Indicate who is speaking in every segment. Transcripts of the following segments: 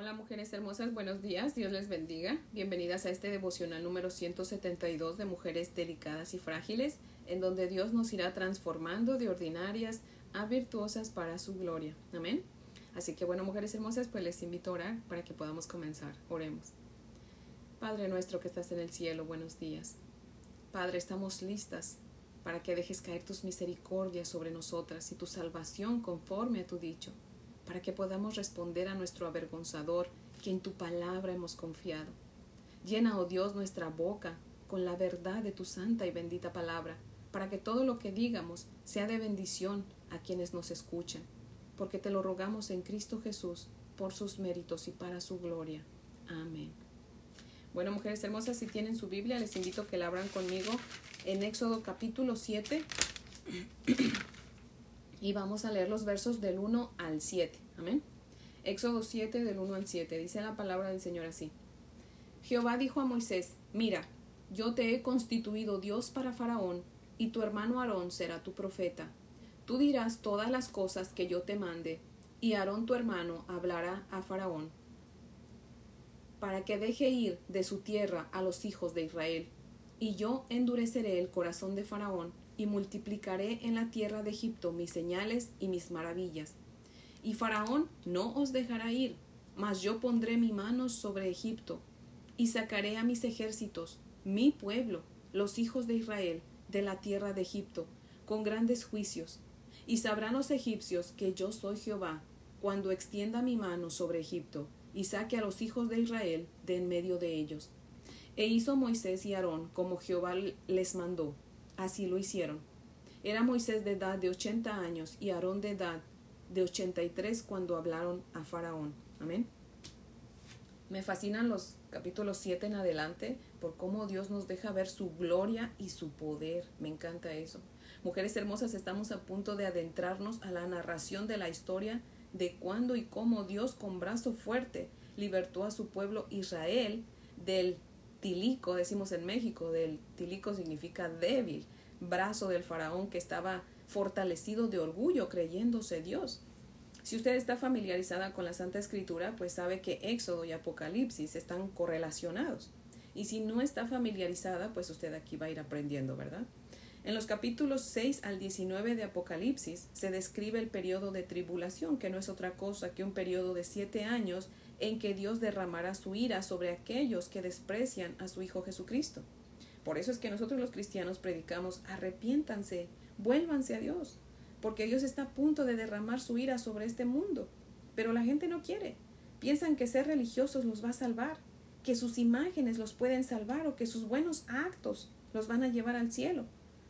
Speaker 1: Hola mujeres hermosas, buenos días, Dios les bendiga. Bienvenidas a este devocional número 172 de Mujeres Delicadas y Frágiles, en donde Dios nos irá transformando de ordinarias a virtuosas para su gloria. Amén. Así que bueno, mujeres hermosas, pues les invito a orar para que podamos comenzar. Oremos. Padre nuestro que estás en el cielo, buenos días. Padre, estamos listas para que dejes caer tus misericordias sobre nosotras y tu salvación conforme a tu dicho para que podamos responder a nuestro avergonzador, que en tu palabra hemos confiado. Llena, oh Dios, nuestra boca con la verdad de tu santa y bendita palabra, para que todo lo que digamos sea de bendición a quienes nos escuchan, porque te lo rogamos en Cristo Jesús, por sus méritos y para su gloria. Amén. Bueno, mujeres hermosas, si tienen su Biblia, les invito a que la abran conmigo en Éxodo capítulo 7 y vamos a leer los versos del 1 al 7. Amén. Éxodo 7 del 1 al 7. Dice la palabra del Señor así. Jehová dijo a Moisés, mira, yo te he constituido Dios para Faraón, y tu hermano Aarón será tu profeta. Tú dirás todas las cosas que yo te mande, y Aarón tu hermano hablará a Faraón, para que deje ir de su tierra a los hijos de Israel. Y yo endureceré el corazón de Faraón, y multiplicaré en la tierra de Egipto mis señales y mis maravillas. Y Faraón no os dejará ir, mas yo pondré mi mano sobre Egipto, y sacaré a mis ejércitos, mi pueblo, los hijos de Israel, de la tierra de Egipto, con grandes juicios. Y sabrán los egipcios que yo soy Jehová, cuando extienda mi mano sobre Egipto, y saque a los hijos de Israel de en medio de ellos. E hizo Moisés y Aarón como Jehová les mandó, Así lo hicieron. Era Moisés de edad de ochenta años y Aarón de edad de ochenta y tres cuando hablaron a Faraón. Amén. Me fascinan los capítulos 7 en adelante por cómo Dios nos deja ver su gloria y su poder. Me encanta eso. Mujeres hermosas, estamos a punto de adentrarnos a la narración de la historia de cuándo y cómo Dios con brazo fuerte libertó a su pueblo Israel del tilico, decimos en México, del tilico significa débil, brazo del faraón que estaba fortalecido de orgullo creyéndose Dios. Si usted está familiarizada con la Santa Escritura, pues sabe que Éxodo y Apocalipsis están correlacionados. Y si no está familiarizada, pues usted aquí va a ir aprendiendo, ¿verdad? En los capítulos 6 al 19 de Apocalipsis se describe el periodo de tribulación, que no es otra cosa que un periodo de siete años en que Dios derramará su ira sobre aquellos que desprecian a su Hijo Jesucristo. Por eso es que nosotros los cristianos predicamos, arrepiéntanse, vuélvanse a Dios, porque Dios está a punto de derramar su ira sobre este mundo. Pero la gente no quiere. Piensan que ser religiosos los va a salvar, que sus imágenes los pueden salvar o que sus buenos actos los van a llevar al cielo.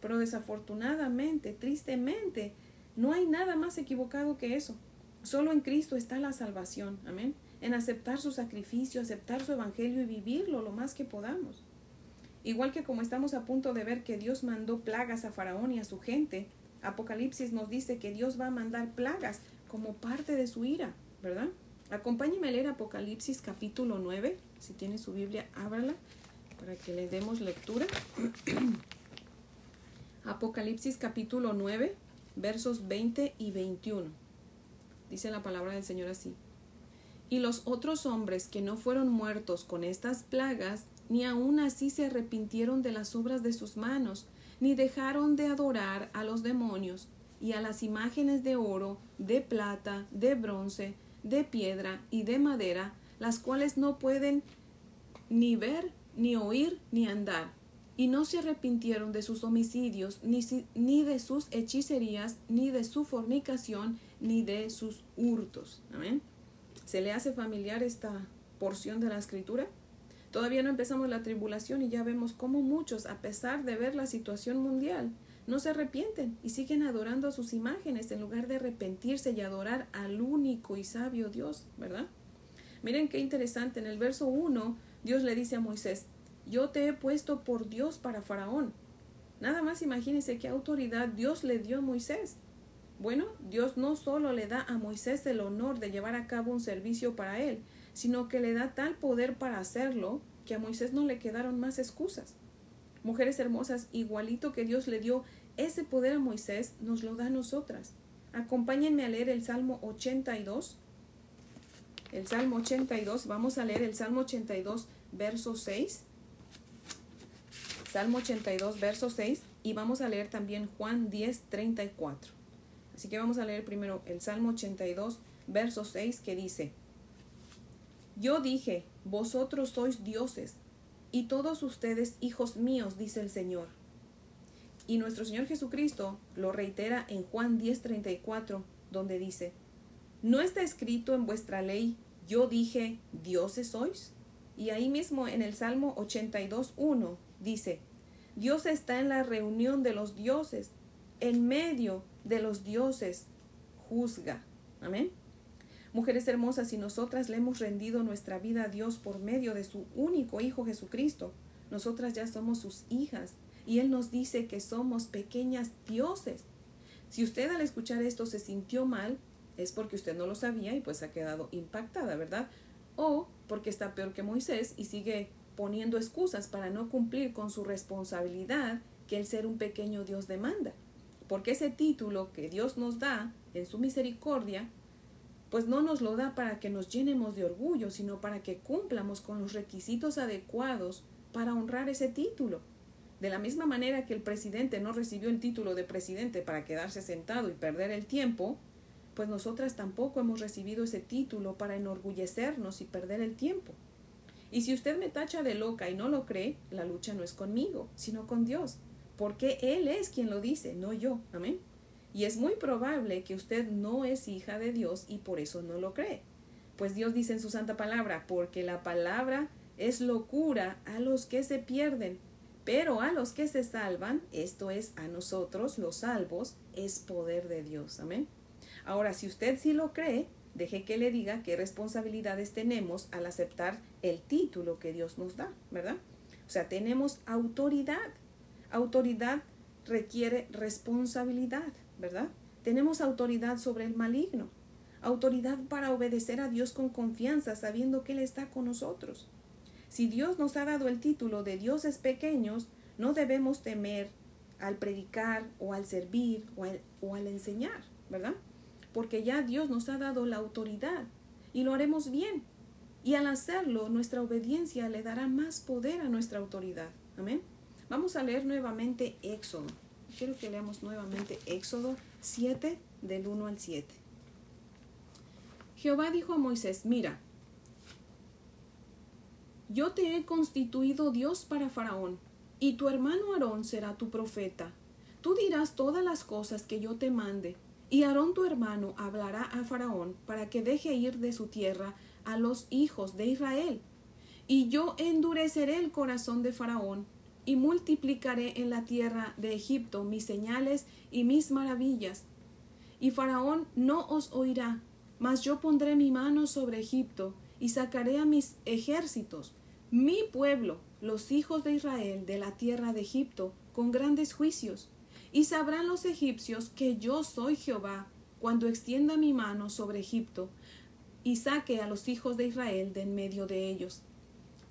Speaker 1: Pero desafortunadamente, tristemente, no hay nada más equivocado que eso. Solo en Cristo está la salvación. Amén en aceptar su sacrificio, aceptar su evangelio y vivirlo lo más que podamos. Igual que como estamos a punto de ver que Dios mandó plagas a Faraón y a su gente, Apocalipsis nos dice que Dios va a mandar plagas como parte de su ira, ¿verdad? Acompáñeme a leer Apocalipsis capítulo 9. Si tiene su Biblia, ábrala para que le demos lectura. Apocalipsis capítulo 9, versos 20 y 21. Dice la palabra del Señor así. Y los otros hombres que no fueron muertos con estas plagas, ni aun así se arrepintieron de las obras de sus manos, ni dejaron de adorar a los demonios y a las imágenes de oro, de plata, de bronce, de piedra y de madera, las cuales no pueden ni ver, ni oír, ni andar. Y no se arrepintieron de sus homicidios, ni, ni de sus hechicerías, ni de su fornicación, ni de sus hurtos. Amén. ¿Se le hace familiar esta porción de la escritura? Todavía no empezamos la tribulación y ya vemos cómo muchos, a pesar de ver la situación mundial, no se arrepienten y siguen adorando a sus imágenes en lugar de arrepentirse y adorar al único y sabio Dios, ¿verdad? Miren qué interesante, en el verso 1 Dios le dice a Moisés, yo te he puesto por Dios para Faraón. Nada más imagínense qué autoridad Dios le dio a Moisés. Bueno, Dios no solo le da a Moisés el honor de llevar a cabo un servicio para él, sino que le da tal poder para hacerlo que a Moisés no le quedaron más excusas. Mujeres hermosas, igualito que Dios le dio ese poder a Moisés, nos lo da a nosotras. Acompáñenme a leer el Salmo 82. el Salmo 82. Vamos a leer el Salmo 82, verso 6. Salmo 82, verso 6. Y vamos a leer también Juan 10, 34. Así que vamos a leer primero el Salmo 82, verso 6, que dice, Yo dije, vosotros sois dioses, y todos ustedes hijos míos, dice el Señor. Y nuestro Señor Jesucristo lo reitera en Juan 10:34, donde dice, ¿no está escrito en vuestra ley, yo dije, dioses sois? Y ahí mismo en el Salmo 82:1 dice, Dios está en la reunión de los dioses, en medio de los dioses, juzga. Amén. Mujeres hermosas, si nosotras le hemos rendido nuestra vida a Dios por medio de su único Hijo Jesucristo, nosotras ya somos sus hijas y Él nos dice que somos pequeñas dioses. Si usted al escuchar esto se sintió mal, es porque usted no lo sabía y pues ha quedado impactada, ¿verdad? O porque está peor que Moisés y sigue poniendo excusas para no cumplir con su responsabilidad que el ser un pequeño Dios demanda. Porque ese título que Dios nos da en su misericordia pues no nos lo da para que nos llenemos de orgullo, sino para que cumplamos con los requisitos adecuados para honrar ese título. De la misma manera que el presidente no recibió el título de presidente para quedarse sentado y perder el tiempo, pues nosotras tampoco hemos recibido ese título para enorgullecernos y perder el tiempo. Y si usted me tacha de loca y no lo cree, la lucha no es conmigo, sino con Dios, porque Él es quien lo dice, no yo. Amén. Y es muy probable que usted no es hija de Dios y por eso no lo cree. Pues Dios dice en su santa palabra, porque la palabra es locura a los que se pierden, pero a los que se salvan, esto es a nosotros los salvos, es poder de Dios. Amén. Ahora, si usted sí lo cree, deje que le diga qué responsabilidades tenemos al aceptar el título que Dios nos da, ¿verdad? O sea, tenemos autoridad. Autoridad requiere responsabilidad. ¿verdad? Tenemos autoridad sobre el maligno, autoridad para obedecer a Dios con confianza, sabiendo que Él está con nosotros. Si Dios nos ha dado el título de dioses pequeños, no debemos temer al predicar o al servir o al, o al enseñar, ¿verdad? Porque ya Dios nos ha dado la autoridad y lo haremos bien. Y al hacerlo, nuestra obediencia le dará más poder a nuestra autoridad. Amén. Vamos a leer nuevamente Éxodo. Quiero que leamos nuevamente Éxodo 7 del 1 al 7. Jehová dijo a Moisés, mira, yo te he constituido Dios para Faraón, y tu hermano Aarón será tu profeta. Tú dirás todas las cosas que yo te mande, y Aarón tu hermano hablará a Faraón para que deje ir de su tierra a los hijos de Israel. Y yo endureceré el corazón de Faraón y multiplicaré en la tierra de Egipto mis señales y mis maravillas. Y Faraón no os oirá, mas yo pondré mi mano sobre Egipto y sacaré a mis ejércitos, mi pueblo, los hijos de Israel, de la tierra de Egipto, con grandes juicios. Y sabrán los egipcios que yo soy Jehová, cuando extienda mi mano sobre Egipto, y saque a los hijos de Israel de en medio de ellos.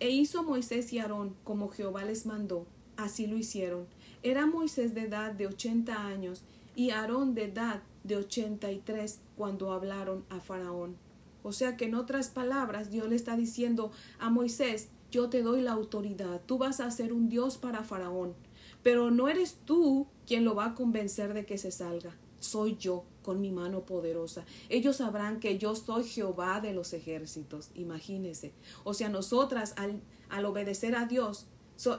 Speaker 1: E hizo Moisés y Aarón como Jehová les mandó. Así lo hicieron. Era Moisés de edad de ochenta años y Aarón de edad de ochenta y tres cuando hablaron a Faraón. O sea que en otras palabras Dios le está diciendo a Moisés, yo te doy la autoridad, tú vas a ser un Dios para Faraón, pero no eres tú quien lo va a convencer de que se salga, soy yo con mi mano poderosa. Ellos sabrán que yo soy Jehová de los ejércitos. Imagínense. O sea, nosotras al, al obedecer a Dios,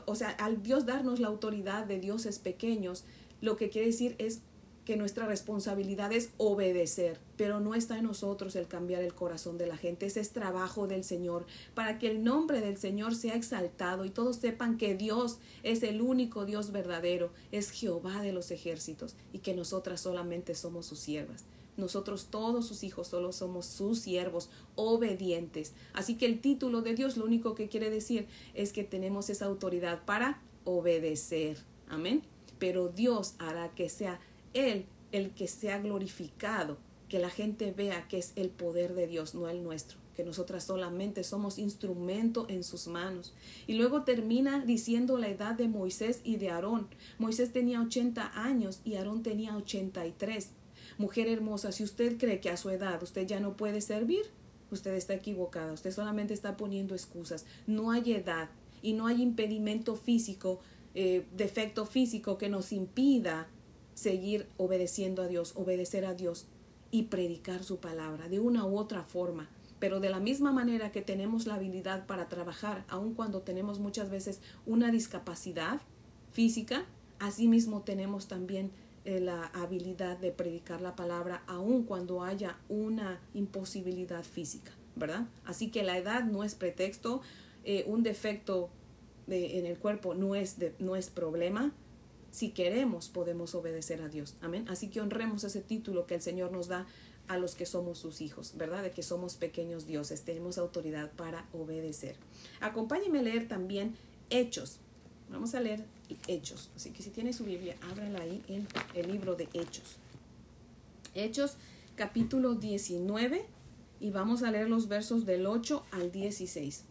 Speaker 1: o sea, al Dios darnos la autoridad de dioses pequeños, lo que quiere decir es que nuestra responsabilidad es obedecer, pero no está en nosotros el cambiar el corazón de la gente. Ese es trabajo del Señor, para que el nombre del Señor sea exaltado y todos sepan que Dios es el único Dios verdadero, es Jehová de los ejércitos y que nosotras solamente somos sus siervas. Nosotros todos sus hijos solo somos sus siervos obedientes. Así que el título de Dios lo único que quiere decir es que tenemos esa autoridad para obedecer. Amén. Pero Dios hará que sea él el que sea glorificado, que la gente vea que es el poder de Dios, no el nuestro, que nosotras solamente somos instrumento en sus manos. Y luego termina diciendo la edad de Moisés y de Aarón. Moisés tenía 80 años y Aarón tenía 83. Mujer hermosa, si usted cree que a su edad usted ya no puede servir, usted está equivocada, usted solamente está poniendo excusas. No hay edad y no hay impedimento físico, eh, defecto físico que nos impida seguir obedeciendo a Dios, obedecer a Dios y predicar su palabra de una u otra forma. Pero de la misma manera que tenemos la habilidad para trabajar, aun cuando tenemos muchas veces una discapacidad física, asimismo tenemos también eh, la habilidad de predicar la palabra, aun cuando haya una imposibilidad física, ¿verdad? Así que la edad no es pretexto, eh, un defecto de, en el cuerpo no es, no es problema, si queremos, podemos obedecer a Dios. Amén. Así que honremos ese título que el Señor nos da a los que somos sus hijos, ¿verdad? De que somos pequeños dioses, tenemos autoridad para obedecer. Acompáñeme a leer también Hechos. Vamos a leer Hechos. Así que si tiene su Biblia, ábrala ahí en el libro de Hechos. Hechos capítulo 19 y vamos a leer los versos del 8 al 16.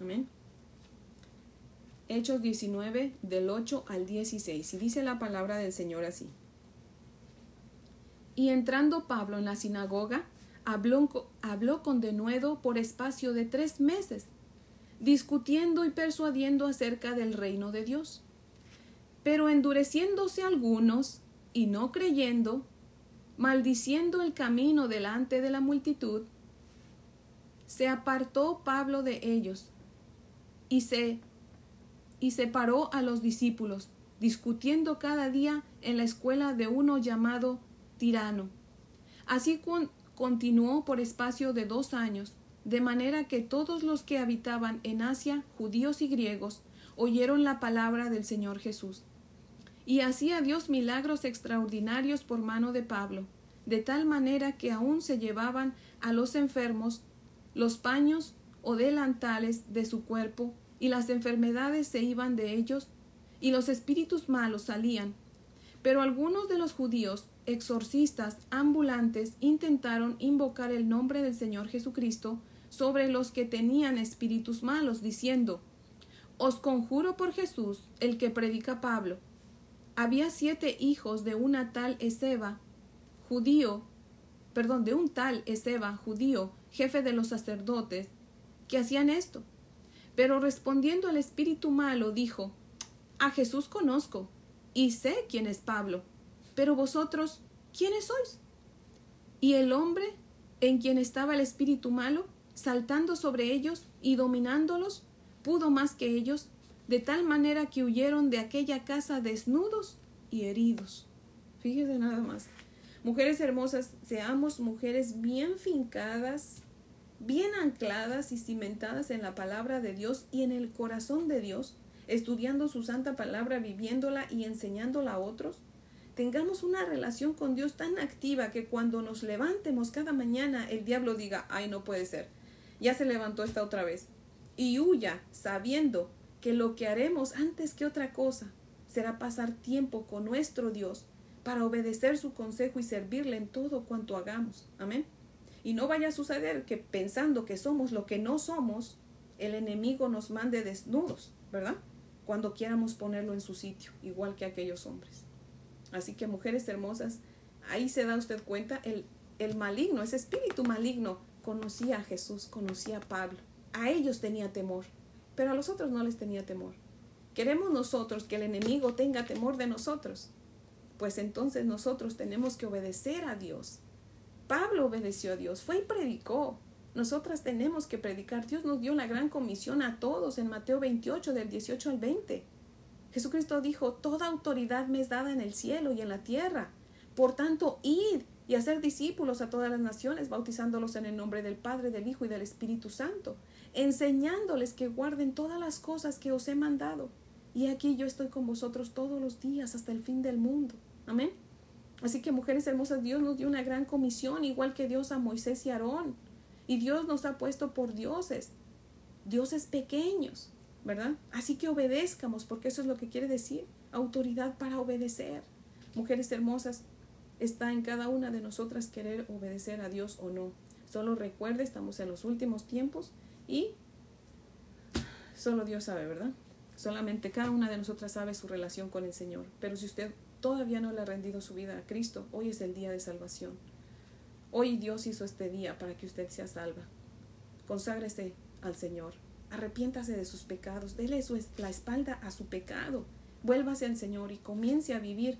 Speaker 1: Amén. Hechos 19 del 8 al 16. Y dice la palabra del Señor así. Y entrando Pablo en la sinagoga, habló, habló con denuedo por espacio de tres meses, discutiendo y persuadiendo acerca del reino de Dios. Pero endureciéndose algunos y no creyendo, maldiciendo el camino delante de la multitud, se apartó Pablo de ellos y se y separó a los discípulos, discutiendo cada día en la escuela de uno llamado Tirano. Así continuó por espacio de dos años, de manera que todos los que habitaban en Asia, judíos y griegos, oyeron la palabra del Señor Jesús. Y hacía Dios milagros extraordinarios por mano de Pablo, de tal manera que aún se llevaban a los enfermos los paños o delantales de su cuerpo y las enfermedades se iban de ellos, y los espíritus malos salían. Pero algunos de los judíos, exorcistas ambulantes, intentaron invocar el nombre del Señor Jesucristo sobre los que tenían espíritus malos, diciendo Os conjuro por Jesús, el que predica Pablo. Había siete hijos de una tal Eseba, judío, perdón, de un tal Eseba, judío, jefe de los sacerdotes, que hacían esto. Pero respondiendo al espíritu malo, dijo, A Jesús conozco, y sé quién es Pablo, pero vosotros, ¿quiénes sois? Y el hombre en quien estaba el espíritu malo, saltando sobre ellos y dominándolos, pudo más que ellos, de tal manera que huyeron de aquella casa desnudos y heridos. Fíjese nada más. Mujeres hermosas, seamos mujeres bien fincadas bien ancladas y cimentadas en la palabra de Dios y en el corazón de Dios, estudiando su santa palabra, viviéndola y enseñándola a otros, tengamos una relación con Dios tan activa que cuando nos levantemos cada mañana el diablo diga, ay, no puede ser, ya se levantó esta otra vez, y huya sabiendo que lo que haremos antes que otra cosa será pasar tiempo con nuestro Dios para obedecer su consejo y servirle en todo cuanto hagamos. Amén. Y no vaya a suceder que pensando que somos lo que no somos, el enemigo nos mande desnudos, ¿verdad? Cuando quieramos ponerlo en su sitio, igual que aquellos hombres. Así que mujeres hermosas, ahí se da usted cuenta, el, el maligno, ese espíritu maligno, conocía a Jesús, conocía a Pablo. A ellos tenía temor, pero a los otros no les tenía temor. ¿Queremos nosotros que el enemigo tenga temor de nosotros? Pues entonces nosotros tenemos que obedecer a Dios Pablo obedeció a Dios, fue y predicó. Nosotras tenemos que predicar. Dios nos dio la gran comisión a todos en Mateo 28 del 18 al 20. Jesucristo dijo, Toda autoridad me es dada en el cielo y en la tierra. Por tanto, id y hacer discípulos a todas las naciones, bautizándolos en el nombre del Padre, del Hijo y del Espíritu Santo, enseñándoles que guarden todas las cosas que os he mandado. Y aquí yo estoy con vosotros todos los días hasta el fin del mundo. Amén. Así que mujeres hermosas, Dios nos dio una gran comisión, igual que Dios a Moisés y Aarón. Y Dios nos ha puesto por dioses, dioses pequeños, ¿verdad? Así que obedezcamos, porque eso es lo que quiere decir, autoridad para obedecer. Mujeres hermosas, está en cada una de nosotras querer obedecer a Dios o no. Solo recuerde, estamos en los últimos tiempos y solo Dios sabe, ¿verdad? Solamente cada una de nosotras sabe su relación con el Señor. Pero si usted todavía no le ha rendido su vida a Cristo, hoy es el día de salvación. Hoy Dios hizo este día para que usted sea salva. Conságrese al Señor. Arrepiéntase de sus pecados. Dele la espalda a su pecado. Vuélvase al Señor y comience a vivir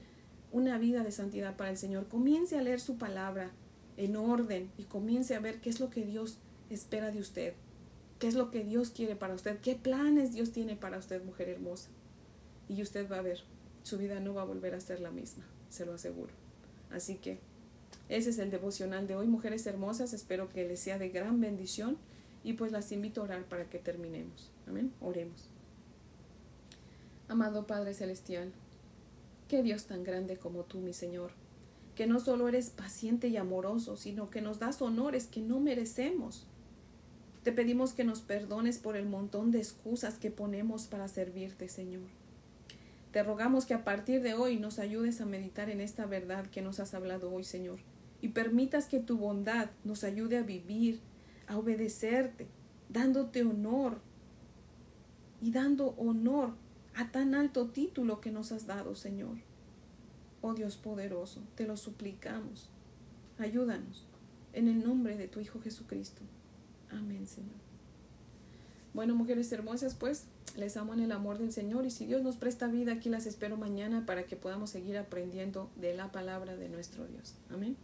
Speaker 1: una vida de santidad para el Señor. Comience a leer su palabra en orden y comience a ver qué es lo que Dios espera de usted. ¿Qué es lo que Dios quiere para usted? ¿Qué planes Dios tiene para usted, mujer hermosa? Y usted va a ver, su vida no va a volver a ser la misma, se lo aseguro. Así que ese es el devocional de hoy, mujeres hermosas. Espero que les sea de gran bendición y pues las invito a orar para que terminemos. Amén. Oremos. Amado Padre Celestial, qué Dios tan grande como tú, mi Señor, que no solo eres paciente y amoroso, sino que nos das honores que no merecemos. Te pedimos que nos perdones por el montón de excusas que ponemos para servirte, Señor. Te rogamos que a partir de hoy nos ayudes a meditar en esta verdad que nos has hablado hoy, Señor, y permitas que tu bondad nos ayude a vivir, a obedecerte, dándote honor y dando honor a tan alto título que nos has dado, Señor. Oh Dios poderoso, te lo suplicamos. Ayúdanos en el nombre de tu Hijo Jesucristo. Amén, Señor. Bueno, mujeres hermosas, pues les amo en el amor del Señor y si Dios nos presta vida, aquí las espero mañana para que podamos seguir aprendiendo de la palabra de nuestro Dios. Amén.